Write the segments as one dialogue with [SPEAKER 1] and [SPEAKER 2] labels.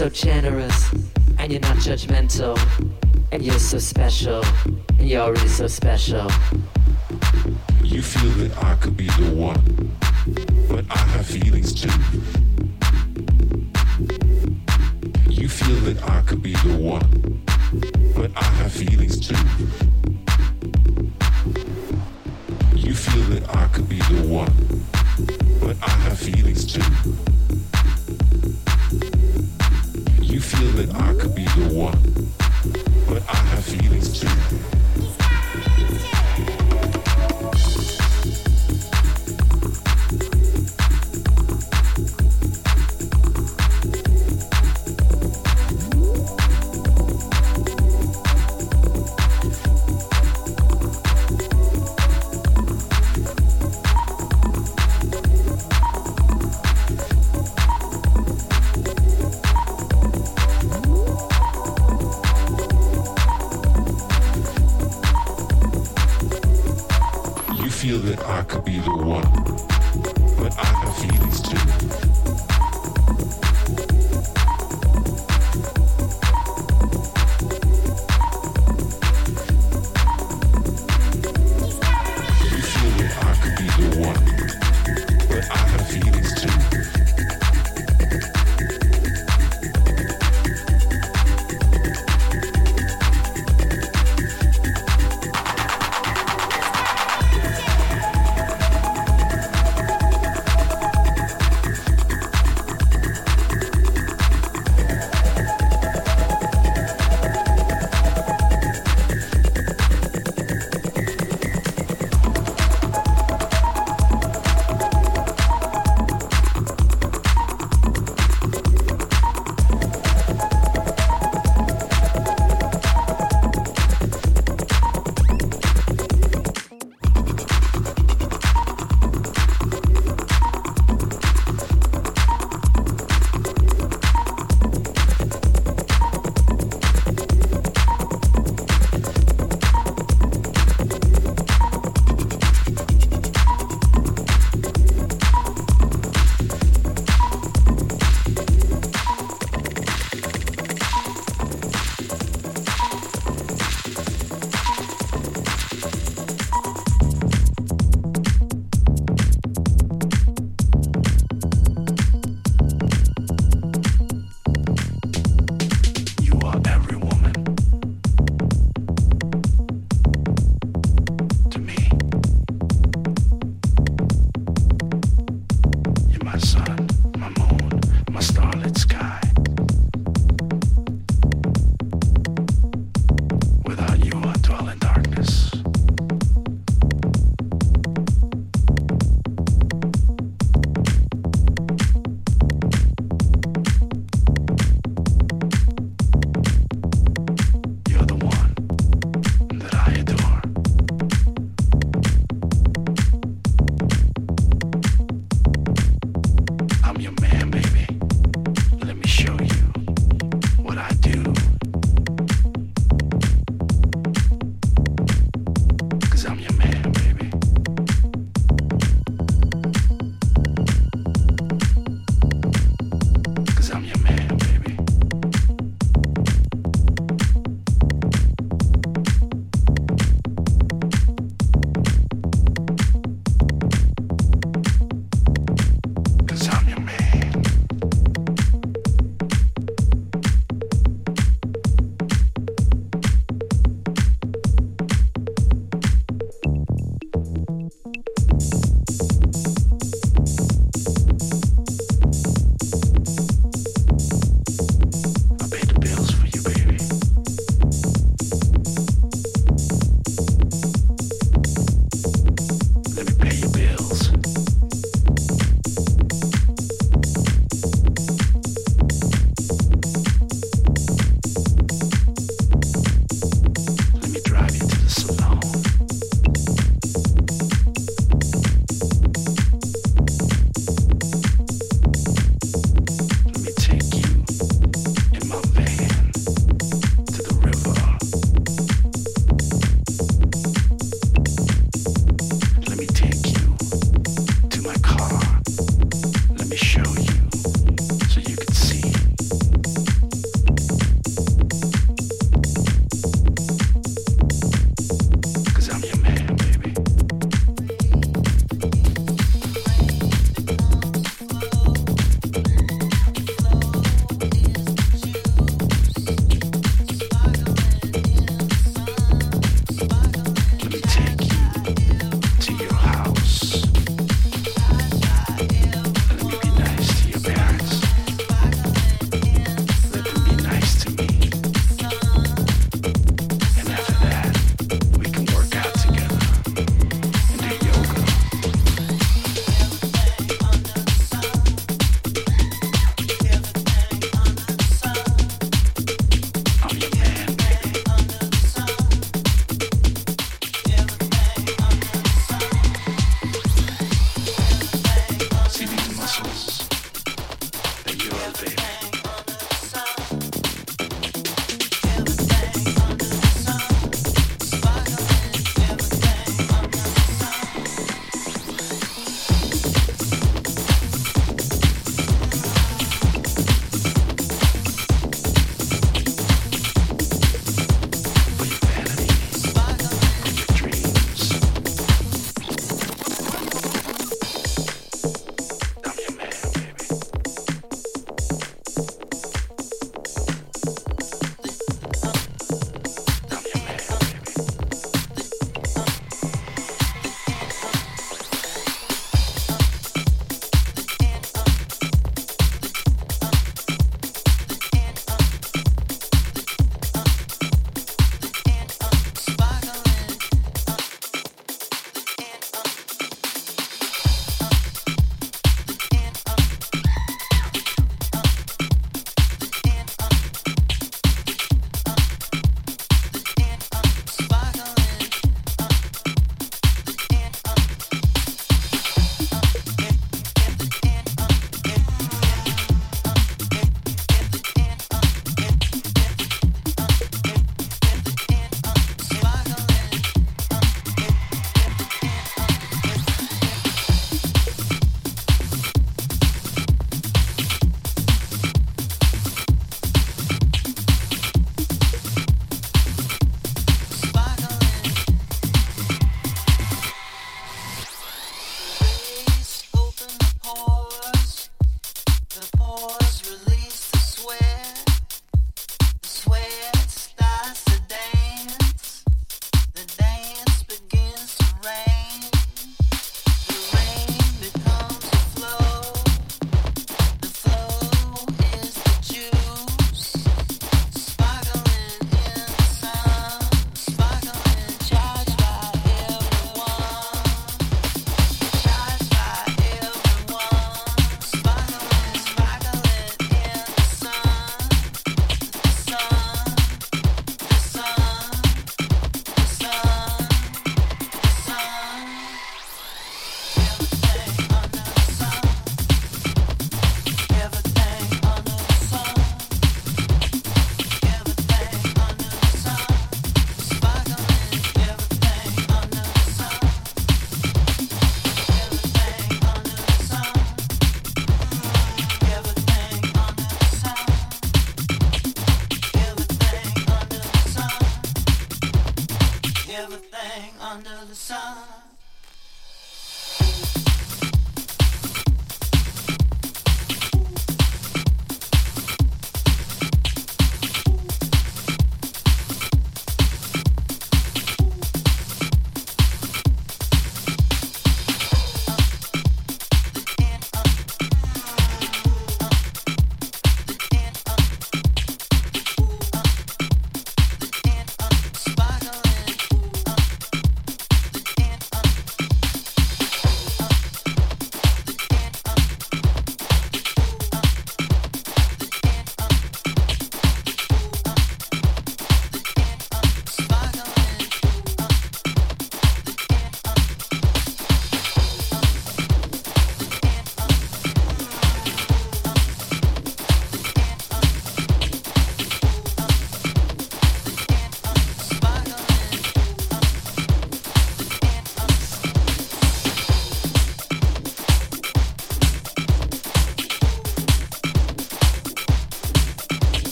[SPEAKER 1] So generous, and you're not judgmental, and you're so special, and you're already so special.
[SPEAKER 2] You feel that I could be the one, but I have feelings too.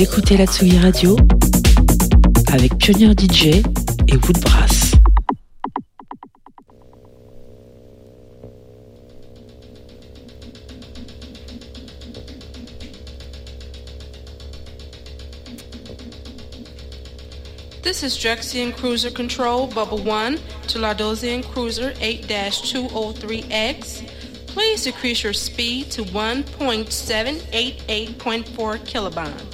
[SPEAKER 3] Écoutez la Tsugi Radio avec Pionnier DJ et Woodbrass.
[SPEAKER 4] This is Drexian Cruiser Control Bubble 1 to Lardosian Cruiser 8-203X. Please decrease your speed to 1.788.4 kilobonds.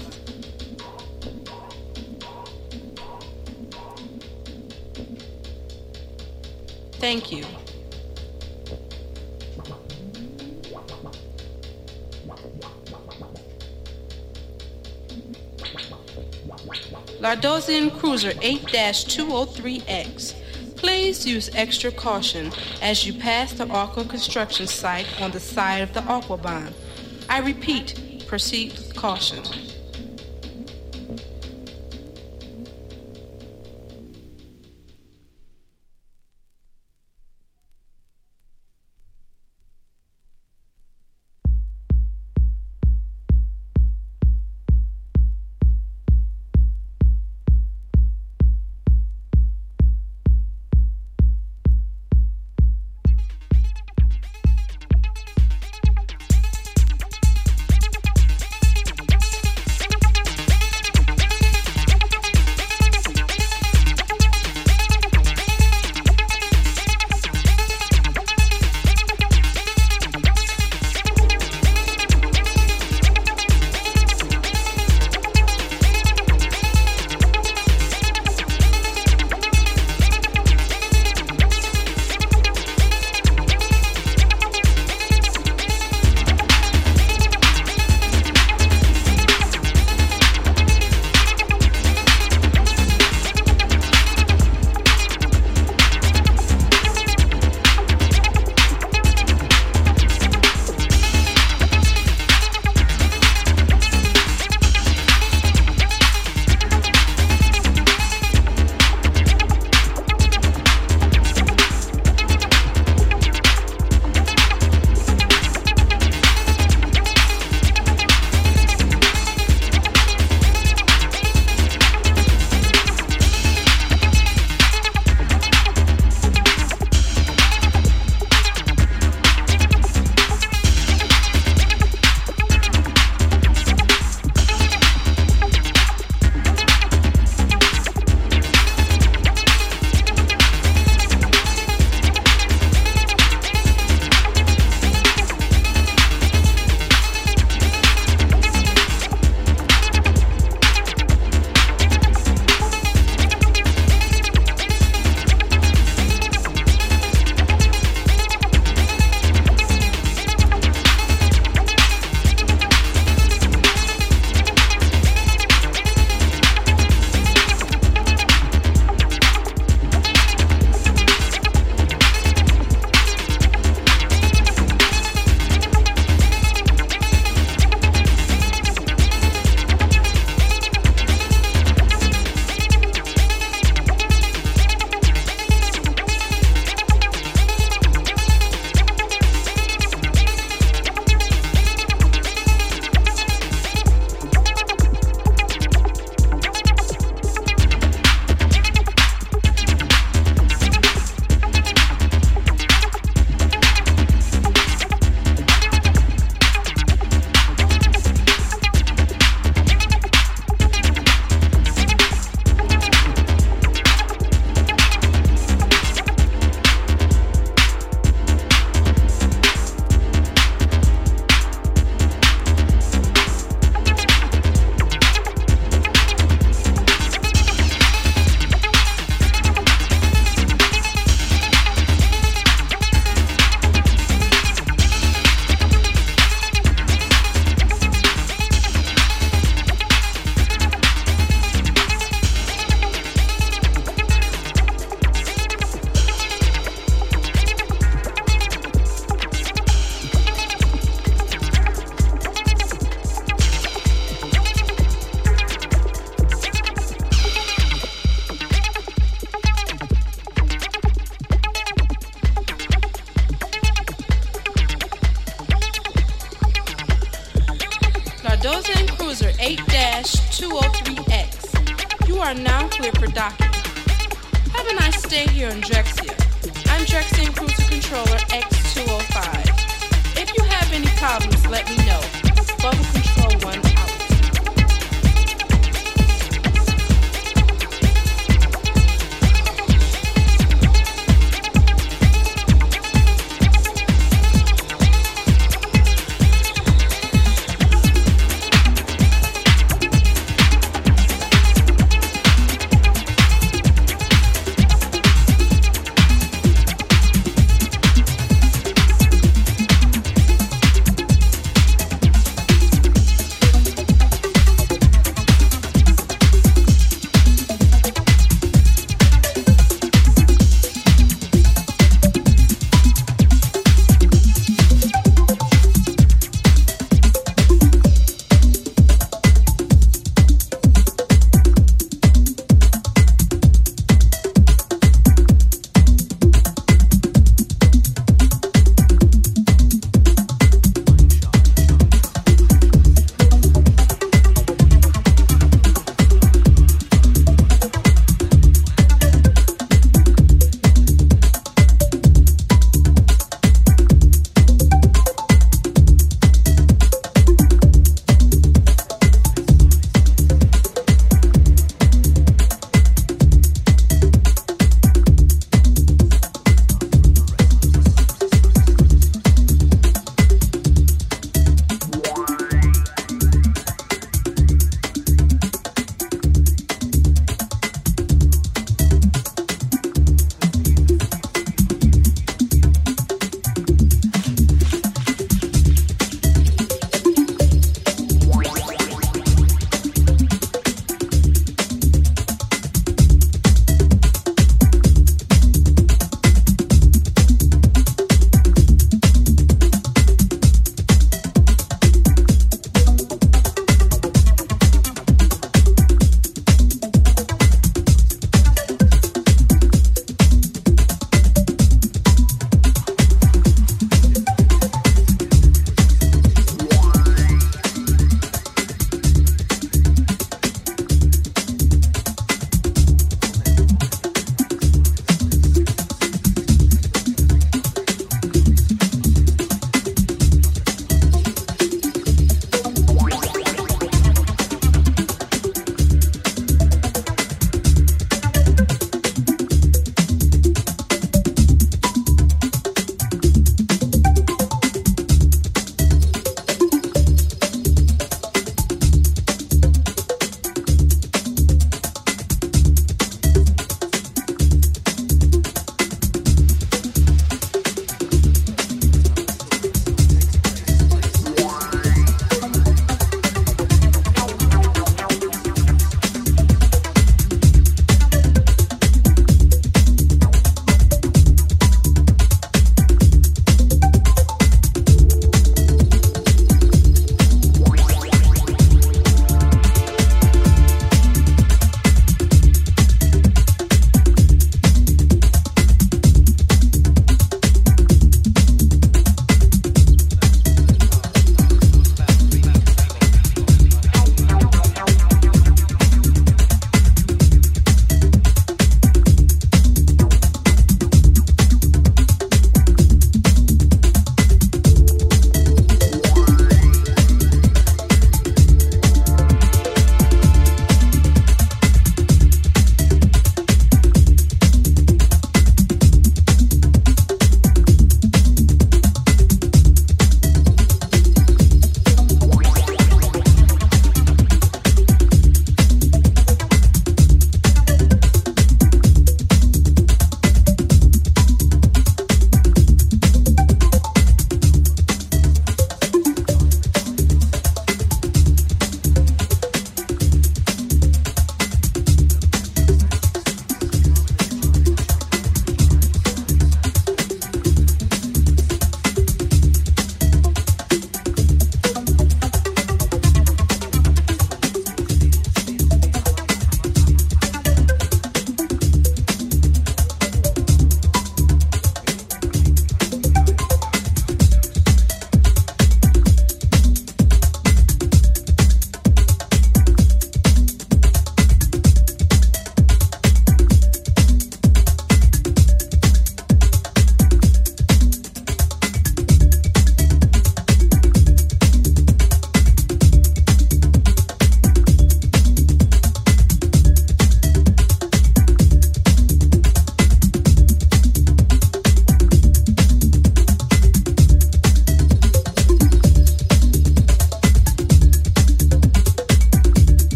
[SPEAKER 4] Thank you. Lardosian Cruiser 8-203X. Please use extra caution as you pass the Aqua construction site on the side of the Aquabahn. I repeat, proceed with caution.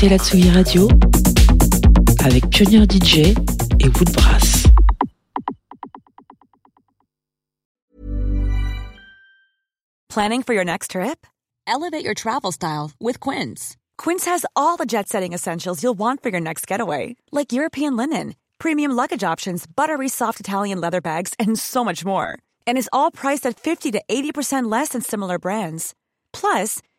[SPEAKER 3] Écoutez la Tsugi Radio avec Pioneer DJ et Woodbrass.
[SPEAKER 5] Planning for your next trip? Elevate your travel style with Quince. Quince has all the jet setting essentials you'll want for your next getaway, like European linen, premium luggage options, buttery soft Italian leather bags, and so much more. And is all priced at 50 to 80% less than similar brands. Plus,